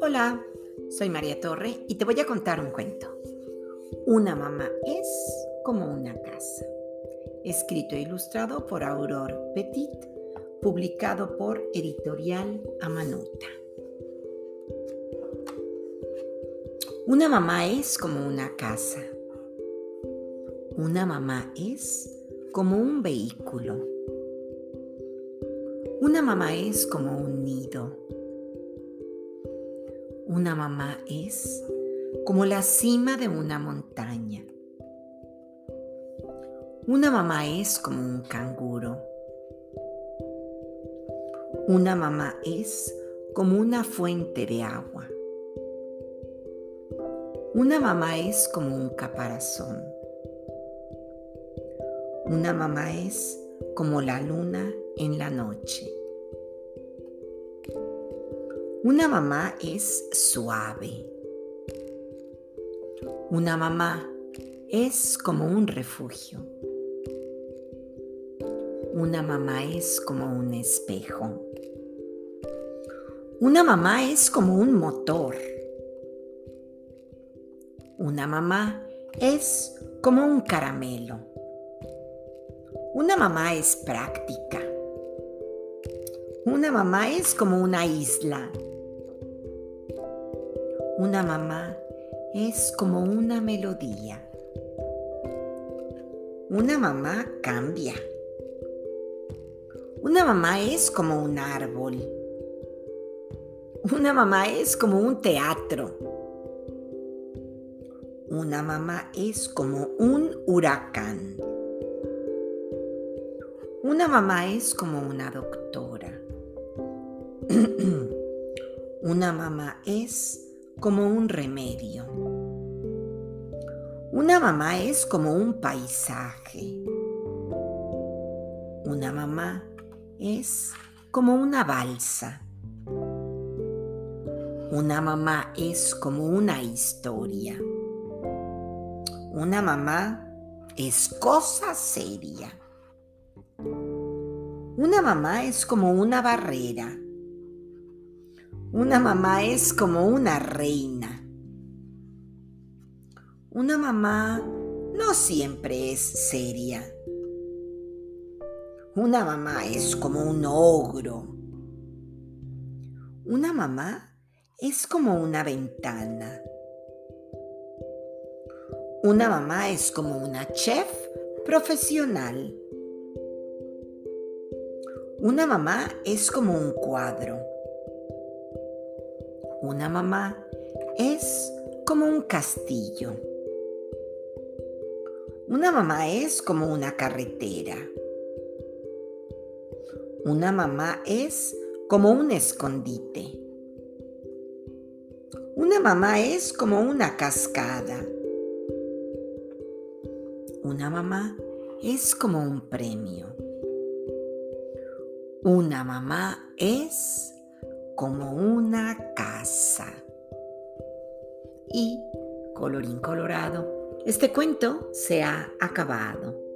Hola, soy María Torre y te voy a contar un cuento. Una mamá es como una casa. Escrito e ilustrado por Aurore Petit, publicado por Editorial Amanuta. Una mamá es como una casa. Una mamá es como un vehículo. Una mamá es como un nido. Una mamá es como la cima de una montaña. Una mamá es como un canguro. Una mamá es como una fuente de agua. Una mamá es como un caparazón. Una mamá es como la luna en la noche. Una mamá es suave. Una mamá es como un refugio. Una mamá es como un espejo. Una mamá es como un motor. Una mamá es como un caramelo. Una mamá es práctica. Una mamá es como una isla. Una mamá es como una melodía. Una mamá cambia. Una mamá es como un árbol. Una mamá es como un teatro. Una mamá es como un huracán. Una mamá es como una doctora. una mamá es como un remedio. Una mamá es como un paisaje. Una mamá es como una balsa. Una mamá es como una historia. Una mamá es cosa seria. Una mamá es como una barrera. Una mamá es como una reina. Una mamá no siempre es seria. Una mamá es como un ogro. Una mamá es como una ventana. Una mamá es como una chef profesional. Una mamá es como un cuadro. Una mamá es como un castillo. Una mamá es como una carretera. Una mamá es como un escondite. Una mamá es como una cascada. Una mamá es como un premio. Una mamá es como una casa. Y, colorín colorado, este cuento se ha acabado.